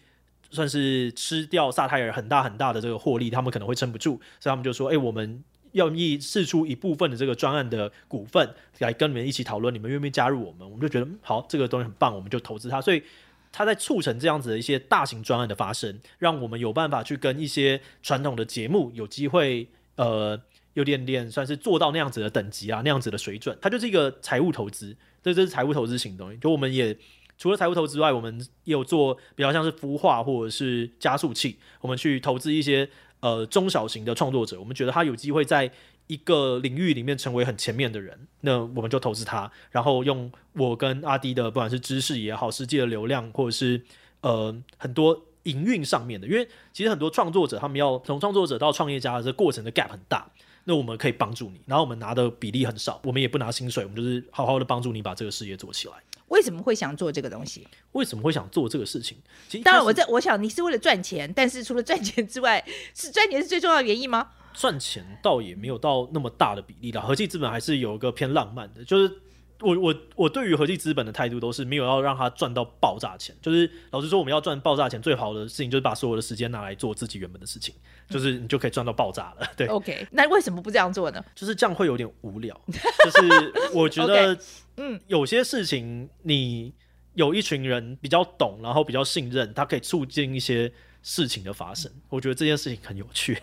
[SPEAKER 2] 算是吃掉萨泰尔很大很大的这个获利，他们可能会撑不住，所以他们就说：“哎、我们要意释出一部分的这个专案的股份来跟你们一起讨论，你们愿不愿意加入我们？”我们就觉得好，这个东西很棒，我们就投资它。所以他在促成这样子的一些大型专案的发生，让我们有办法去跟一些传统的节目有机会，呃，有点点算是做到那样子的等级啊，那样子的水准。它就是一个财务投资，这这是财务投资型东西。就我们也。除了财务投资之外，我们也有做比较像是孵化或者是加速器，我们去投资一些呃中小型的创作者，我们觉得他有机会在一个领域里面成为很前面的人，那我们就投资他，然后用我跟阿迪的不管是知识也好，实际的流量或者是呃很多营运上面的，因为其实很多创作者他们要从创作者到创业家的这过程的 gap 很大，那我们可以帮助你，然后我们拿的比例很少，我们也不拿薪水，我们就是好好的帮助你把这个事业做起来。
[SPEAKER 1] 为什么会想做这个东西？
[SPEAKER 2] 为什么会想做这个事情？其实
[SPEAKER 1] 当然，我在我想你是为了赚钱，但是除了赚钱之外，是赚钱是最重要的原因吗？
[SPEAKER 2] 赚钱倒也没有到那么大的比例啦，合计资本还是有一个偏浪漫的，就是我我我对于合计资本的态度都是没有要让他赚到爆炸钱。就是老实说，我们要赚爆炸钱，最好的事情就是把所有的时间拿来做自己原本的事情，就是你就可以赚到爆炸了。对
[SPEAKER 1] ，OK，那为什么不这样做呢？
[SPEAKER 2] 就是这样会有点无聊。就是我觉得。[LAUGHS] 嗯，有些事情你有一群人比较懂，然后比较信任，它可以促进一些事情的发生。我觉得这件事情很有趣，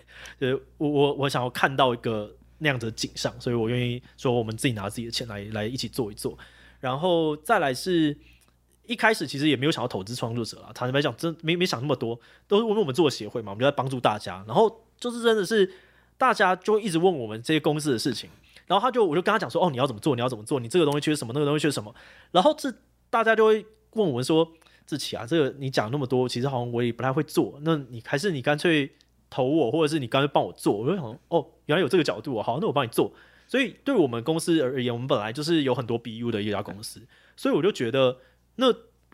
[SPEAKER 2] 就是我我我想要看到一个那样子的景象，所以我愿意说我们自己拿自己的钱来来一起做一做。然后再来是一开始其实也没有想要投资创作者啦，坦白讲真没没想那么多，都是因为我们做协会嘛，我们就在帮助大家。然后就是真的是大家就一直问我们这些公司的事情。然后他就，我就跟他讲说，哦，你要怎么做？你要怎么做？你这个东西缺什么？那个东西缺什么？然后这大家就会问我们说，志奇啊，这个你讲那么多，其实好像我也不太会做。那你还是你干脆投我，或者是你干脆帮我做。我就想，哦，原来有这个角度啊，好，那我帮你做。所以对我们公司而言，我们本来就是有很多 BU 的一家公司，所以我就觉得，那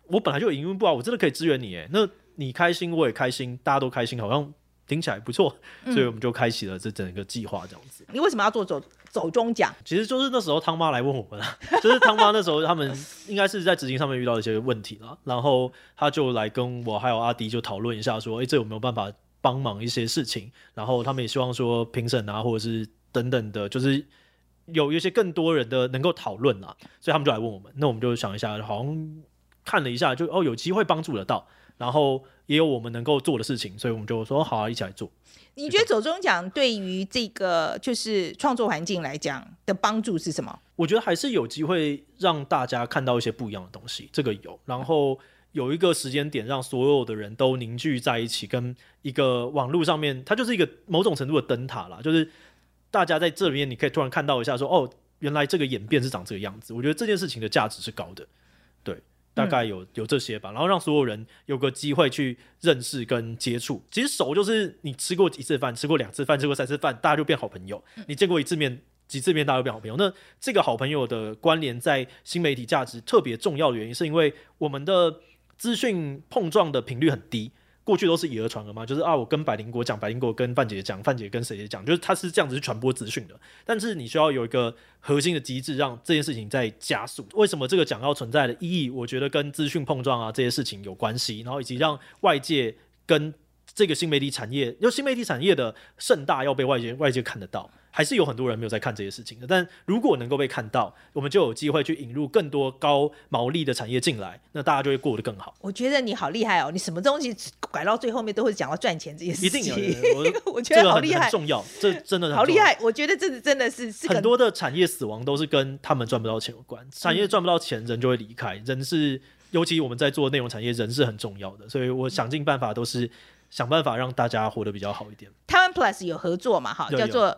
[SPEAKER 2] 我本来就有营运部啊，我真的可以支援你。诶，那你开心，我也开心，大家都开心，好像听起来不错。所以我们就开启了这整个计划，这样子。
[SPEAKER 1] 你为什么要做走？走中奖，
[SPEAKER 2] 其实就是那时候汤妈来问我们啊，[LAUGHS] 就是汤妈那时候他们应该是在执行上面遇到一些问题了，然后他就来跟我还有阿迪就讨论一下，说，哎，这有没有办法帮忙一些事情？然后他们也希望说评审啊，或者是等等的，就是有一些更多人的能够讨论啊，所以他们就来问我们，那我们就想一下，好像看了一下就，就哦有机会帮助得到，然后也有我们能够做的事情，所以我们就说好啊，一起来做。
[SPEAKER 1] 你觉得走中奖对于这个就是创作环境来讲的帮助是什么？
[SPEAKER 2] 我觉得还是有机会让大家看到一些不一样的东西，这个有。然后有一个时间点，让所有的人都凝聚在一起，跟一个网络上面，它就是一个某种程度的灯塔啦。就是大家在这里面，你可以突然看到一下说，说哦，原来这个演变是长这个样子。我觉得这件事情的价值是高的，对。大概有有这些吧，然后让所有人有个机会去认识跟接触。其实熟就是你吃过一次饭，吃过两次饭，吃过三次饭，大家就变好朋友。你见过一次面、几次面，大家都变好朋友。那这个好朋友的关联在新媒体价值特别重要的原因，是因为我们的资讯碰撞的频率很低。过去都是以讹传讹嘛，就是啊，我跟百灵果讲，百灵果跟范姐讲，范姐跟谁谁讲，就是他是这样子去传播资讯的。但是你需要有一个核心的机制，让这件事情在加速。为什么这个奖要存在的意义？我觉得跟资讯碰撞啊这些事情有关系，然后以及让外界跟这个新媒体产业，因为新媒体产业的盛大要被外界外界看得到。还是有很多人没有在看这些事情的，但如果能够被看到，我们就有机会去引入更多高毛利的产业进来，那大家就会过得更好。
[SPEAKER 1] 我觉得你好厉害哦，你什么东西拐到最后面都会讲到赚钱这件事情。
[SPEAKER 2] 一定有，我，[LAUGHS]
[SPEAKER 1] 我觉得好厉害，
[SPEAKER 2] 重要，这真的很
[SPEAKER 1] 好厉害。我觉得这真的是，是
[SPEAKER 2] 很多的产业死亡都是跟他们赚不到钱有关，产业赚不到钱，人就会离开。人是，尤其我们在做内容产业，人是很重要的，所以我想尽办法都是想办法让大家活得比较好一点。
[SPEAKER 1] 台湾 Plus 有合作嘛？哈，叫做。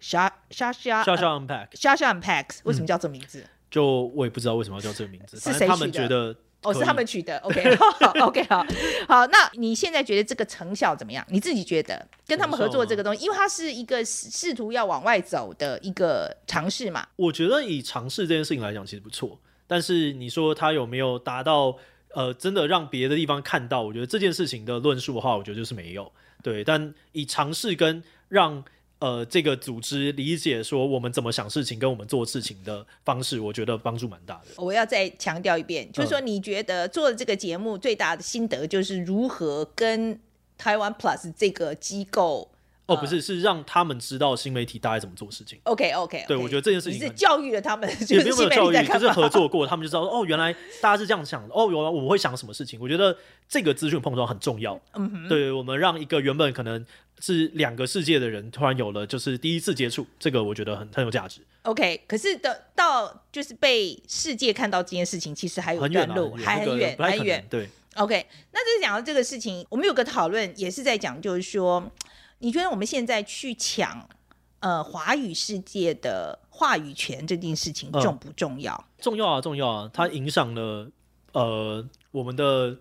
[SPEAKER 1] 莎莎莎
[SPEAKER 2] 莎莎 unpack，
[SPEAKER 1] 莎莎 unpack，为什么叫这名字？
[SPEAKER 2] 就我也不知道为什么要叫这个名字，
[SPEAKER 1] 是谁
[SPEAKER 2] 他们觉得
[SPEAKER 1] 哦，是他们取的。[LAUGHS] OK，好，OK，好，好。那你现在觉得这个成效怎么样？你自己觉得跟他们合作这个东西，因为它是一个试图要往外走的一个尝试嘛。
[SPEAKER 2] 我觉得以尝试这件事情来讲，其实不错。但是你说他有没有达到呃，真的让别的地方看到？我觉得这件事情的论述的话，我觉得就是没有。对，但以尝试跟让。呃，这个组织理解说我们怎么想事情，跟我们做事情的方式，我觉得帮助蛮大的。
[SPEAKER 1] 我要再强调一遍，就是说，你觉得做这个节目最大的心得就是如何跟台湾 Plus 这个机构。
[SPEAKER 2] 哦，不是，是让他们知道新媒体大概怎么做事情。
[SPEAKER 1] OK OK，
[SPEAKER 2] 对，我觉得这件事情
[SPEAKER 1] 是教育了他们，[LAUGHS]
[SPEAKER 2] 也没有没有教育，就是合作过，他们就知道哦，原来大家是这样想的。哦，原来我们会想什么事情？我觉得这个资讯碰撞很重要。嗯哼，对，我们让一个原本可能是两个世界的人，突然有了就是第一次接触，这个我觉得很很有价值。
[SPEAKER 1] OK，可是的到就是被世界看到这件事情，其实还有一段路，还很远，还很远。
[SPEAKER 2] 对
[SPEAKER 1] ，OK，那就是讲到这个事情，我们有个讨论也是在讲，就是说。你觉得我们现在去抢呃华语世界的话语权这件事情重不重要？
[SPEAKER 2] 嗯、重要啊，重要啊！它影响了呃我们的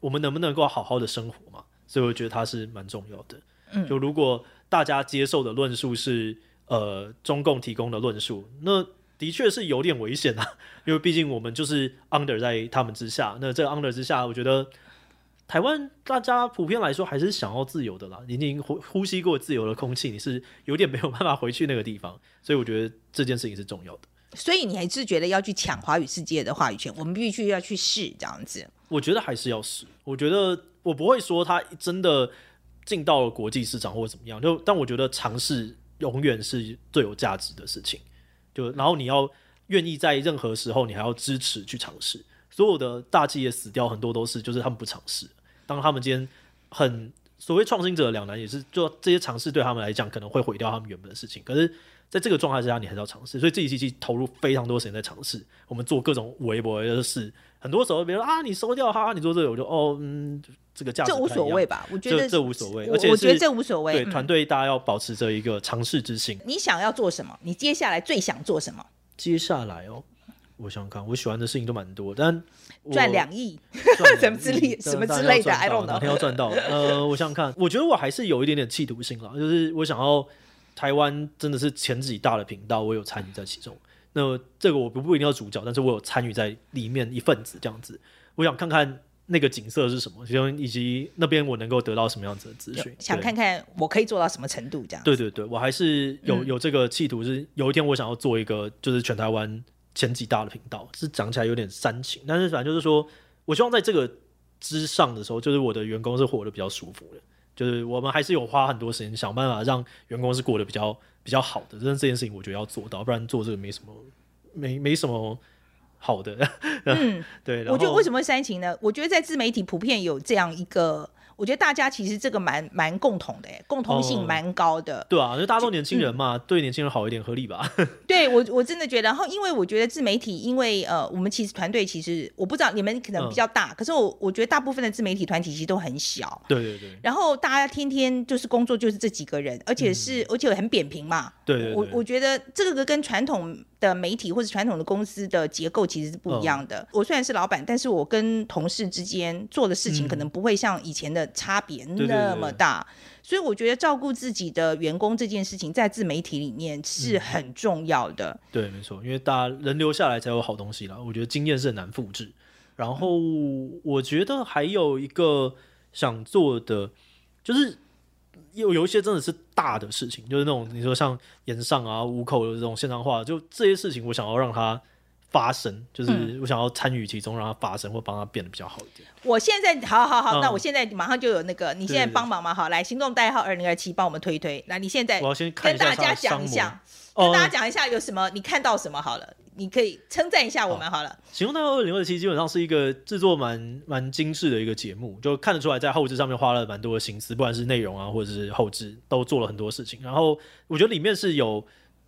[SPEAKER 2] 我们能不能够好好的生活嘛？所以我觉得它是蛮重要的。嗯，就如果大家接受的论述是呃中共提供的论述，那的确是有点危险啊，因为毕竟我们就是 under 在他们之下。那这个 under 之下，我觉得。台湾大家普遍来说还是想要自由的啦，你已经呼呼吸过自由的空气，你是有点没有办法回去那个地方，所以我觉得这件事情是重要的。
[SPEAKER 1] 所以你还是觉得要去抢华语世界的话语权，我们必须要去试这样子。
[SPEAKER 2] 我觉得还是要试。我觉得我不会说他真的进到了国际市场或者怎么样，就但我觉得尝试永远是最有价值的事情。就然后你要愿意在任何时候，你还要支持去尝试。所有的大企业死掉很多都是就是他们不尝试。当他们今天很所谓创新者的两难，也是做这些尝试对他们来讲可能会毁掉他们原本的事情。可是，在这个状态之下，你还是要尝试。所以这一期期投入非常多时间在尝试。我们做各种微博的事，很多时候别人说啊，你收掉哈、啊，你做这个，我就哦，嗯，这个价值
[SPEAKER 1] 这无所谓吧？我觉得这，
[SPEAKER 2] 这无所谓，而且
[SPEAKER 1] 我觉得这无所谓。
[SPEAKER 2] 对团队，大家要保持着一个尝试之心。
[SPEAKER 1] 你想要做什么？你接下来最想做什么？
[SPEAKER 2] 接下来哦。我想想看，我喜欢的事情都蛮多，但
[SPEAKER 1] 赚两亿，[LAUGHS] 什么之类，什么之类的，I don't know，
[SPEAKER 2] 哪天要赚到？呃，我想想看，我觉得我还是有一点点企图心啦，就是我想要台湾真的是前几大的频道，我有参与在其中。那这个我不不一定要主角，但是我有参与在里面一份子这样子。我想看看那个景色是什么，其中以及那边我能够得到什么样子的资讯，
[SPEAKER 1] 想看看我可以做到什么程度这样。
[SPEAKER 2] 对对对，我还是有有这个企图，是有一天我想要做一个，就是全台湾。前几大的频道是讲起来有点煽情，但是反正就是说，我希望在这个之上的时候，就是我的员工是活得比较舒服的，就是我们还是有花很多时间想办法让员工是过得比较比较好的，但是这件事情我觉得要做到，不然做这个没什么没没什么好的。[LAUGHS] 嗯，对。
[SPEAKER 1] 我觉得为什么会煽情呢？我觉得在自媒体普遍有这样一个。我觉得大家其实这个蛮蛮共同的，共同性蛮高的。
[SPEAKER 2] 哦、对啊，因为大家都年轻人嘛，嗯、对年轻人好一点合理吧？[LAUGHS]
[SPEAKER 1] 对我我真的觉得，然后因为我觉得自媒体，因为呃，我们其实团队其实我不知道你们可能比较大，嗯、可是我我觉得大部分的自媒体团体其实都很小。
[SPEAKER 2] 对对对。
[SPEAKER 1] 然后大家天天就是工作就是这几个人，而且是、嗯、而且很扁平嘛。
[SPEAKER 2] 对对对。
[SPEAKER 1] 我我觉得这个跟传统的媒体或者传统的公司的结构其实是不一样的。嗯、我虽然是老板，但是我跟同事之间做的事情可能不会像以前的差别那么大，对对对对，所以我觉得照顾自己的员工这件事情在自媒体里面是很重要的。
[SPEAKER 2] 嗯、对，没错，因为大家人留下来才有好东西啦。我觉得经验是很难复制。然后我觉得还有一个想做的，就是有有一些真的是大的事情，就是那种你说像炎上啊、五口的这种线上化，就这些事情，我想要让它发生，就是我想要参与其中，让它发生，或帮它变得比较好一点。
[SPEAKER 1] 我现在好好好，
[SPEAKER 2] 嗯、
[SPEAKER 1] 那我现在马上就有那个，你现在帮忙嘛，好，来行动代号二零二七，帮我们推一推。那你现在我要先跟大家讲一下，跟大家讲一下有什么，你看到什么好了，你可以称赞一下我们好了。好
[SPEAKER 2] 行动代号二零二七基本上是一个制作蛮蛮精致的一个节目，就看得出来在后置上面花了蛮多的心思，不管是内容啊，或者是后置，都做了很多事情。然后我觉得里面是有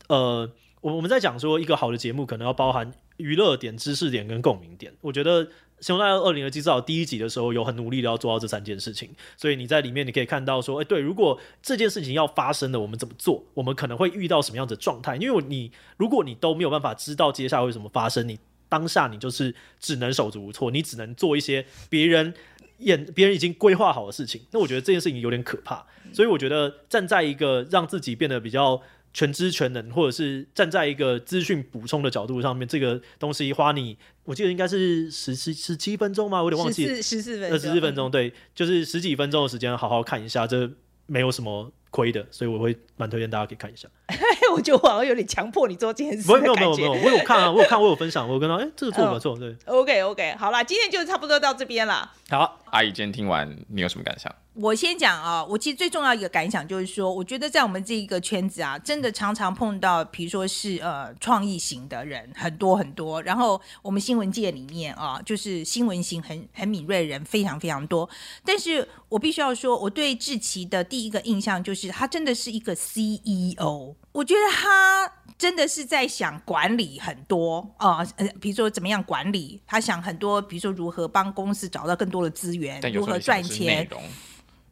[SPEAKER 2] 呃，我我们在讲说一个好的节目可能要包含娱乐点、知识点跟共鸣点。我觉得。《行动代号二零二七》至少第一集的时候有很努力的要做到这三件事情，所以你在里面你可以看到说，哎，对，如果这件事情要发生了，我们怎么做？我们可能会遇到什么样的状态？因为你如果你都没有办法知道接下来会怎么发生，你当下你就是只能手足无措，你只能做一些别人演别人已经规划好的事情。那我觉得这件事情有点可怕，所以我觉得站在一个让自己变得比较。全知全能，或者是站在一个资讯补充的角度上面，这个东西花你，我记得应该是十七十七分钟吗？我有点忘记，
[SPEAKER 1] 十四分钟，
[SPEAKER 2] 呃，十四分钟，对，就是十几分钟的时间，好好看一下，这没有什么亏的，所以我会蛮推荐大家可以看一下。[LAUGHS]
[SPEAKER 1] 我觉得我好像有点强迫你做这件事，
[SPEAKER 2] 没有没有没有没有，我有看啊，我有看，我有分享，我有跟他，哎、欸，这个做不错，对。
[SPEAKER 1] OK OK，好了，今天就差不多到这边了。
[SPEAKER 2] 好，
[SPEAKER 3] 阿姨今天听完，你有什么感想？
[SPEAKER 1] 我先讲啊，我其实最重要一个感想就是说，我觉得在我们这一个圈子啊，真的常常碰到，比如说是呃创意型的人很多很多，然后我们新闻界里面啊，就是新闻型很很敏锐的人非常非常多。但是我必须要说，我对志奇的第一个印象就是他真的是一个 CEO，我觉得他真的是在想管理很多啊，呃，比如说怎么样管理，他想很多，比如说如何帮公司找到更多的资源，如何赚钱。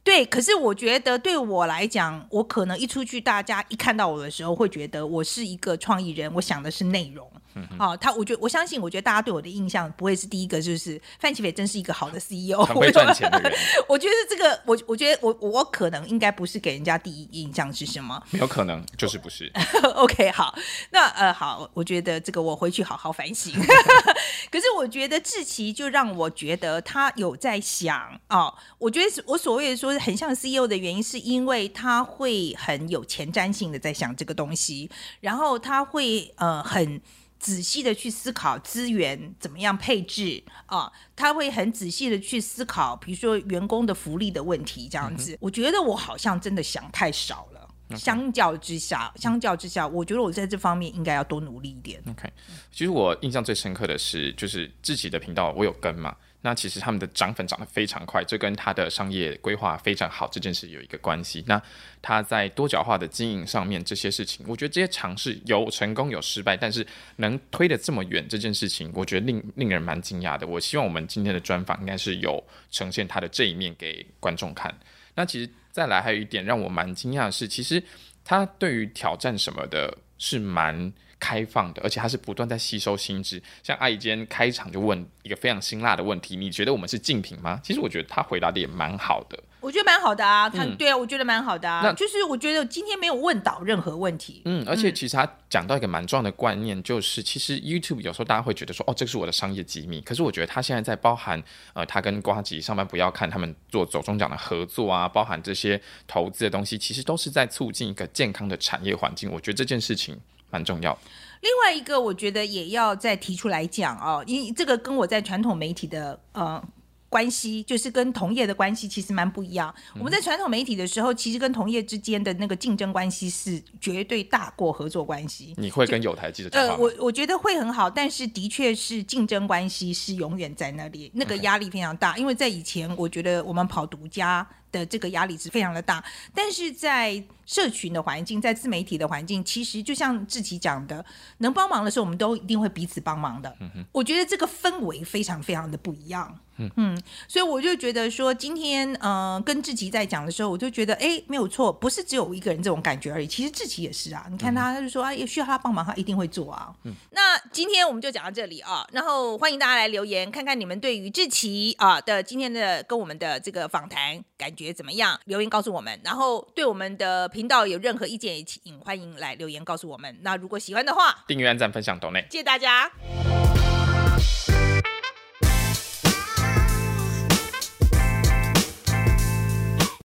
[SPEAKER 1] 对，可是我觉得对我来讲，我可能一出去，大家一看到我的时候，会觉得我是一个创意人，我想的是内容。嗯，好，他，我觉得我相信，我觉得大家对我的印象不会是第一个，就是范琪斐真是一个好的 CEO，[LAUGHS]
[SPEAKER 3] 很会赚钱的人。[LAUGHS]
[SPEAKER 1] 我觉得这个，我我觉得我我可能应该不是给人家第一印象是什么？
[SPEAKER 3] 没有可能，就是不是。[LAUGHS]
[SPEAKER 1] OK，好，那呃，好，我觉得这个我回去好好反省。可是我觉得志奇就让我觉得他有在想哦，我觉得我所谓的说很像 CEO 的原因，是因为他会很有前瞻性的在想这个东西，然后他会呃很。仔细的去思考资源怎么样配置啊，他会很仔细的去思考，比如说员工的福利的问题这样子。嗯、我觉得我好像真的想太少了.相较之下，相较之下，我觉得我在这方面应该要多努力一点。
[SPEAKER 3] OK，其实我印象最深刻的是，就是自己的频道我有跟嘛。那其实他们的涨粉涨得非常快，这跟他的商业规划非常好这件事有一个关系。那他在多角化的经营上面这些事情，我觉得这些尝试有成功有失败，但是能推得这么远这件事情，我觉得令令人蛮惊讶的。我希望我们今天的专访应该是有呈现他的这一面给观众看。那其实再来还有一点让我蛮惊讶的是，其实他对于挑战什么的是蛮。开放的，而且它是不断在吸收新知。像阿姨今天开场就问一个非常辛辣的问题：“你觉得我们是竞品吗？”其实我觉得他回答的也蛮好的。
[SPEAKER 1] 我觉得蛮好的啊，他、嗯、对啊，我觉得蛮好的啊。那就是我觉得今天没有问到任何问题。
[SPEAKER 3] 嗯，而且其实他讲到一个蛮重要的观念，就是其实 YouTube 有时候大家会觉得说：“哦，这个是我的商业机密。”可是我觉得他现在在包含呃，他跟瓜吉上班不要看他们做走中奖的合作啊，包含这些投资的东西，其实都是在促进一个健康的产业环境。我觉得这件事情蛮重要。
[SPEAKER 1] 另外一个，我觉得也要再提出来讲哦，因为这个跟我在传统媒体的呃关系，就是跟同业的关系，其实蛮不一样。嗯、我们在传统媒体的时候，其实跟同业之间的那个竞争关系是绝对大过合作关系。
[SPEAKER 3] 你会跟有台记者？
[SPEAKER 1] 呃，我我觉得会很好，但是的确是竞争关系是永远在那里，那个压力非常大。因为在以前，我觉得我们跑独家的这个压力是非常的大，但是在社群的环境，在自媒体的环境，其实就像志奇讲的，能帮忙的时候，我们都一定会彼此帮忙的。嗯哼，我觉得这个氛围非常非常的不一样。嗯嗯，所以我就觉得说，今天呃跟志奇在讲的时候，我就觉得哎，没有错，不是只有我一个人这种感觉而已。其实志奇也是啊，你看他，他就说啊，也需要他帮忙，他一定会做啊。嗯，那今天我们就讲到这里啊，然后欢迎大家来留言，看看你们对于志奇啊的今天的跟我们的这个访谈感觉怎么样？留言告诉我们，然后对我们的频道有任何意见，也请欢迎来留言告诉我们。那如果喜欢的话，
[SPEAKER 3] 订阅、按赞、分享，懂内，
[SPEAKER 1] 谢谢大家。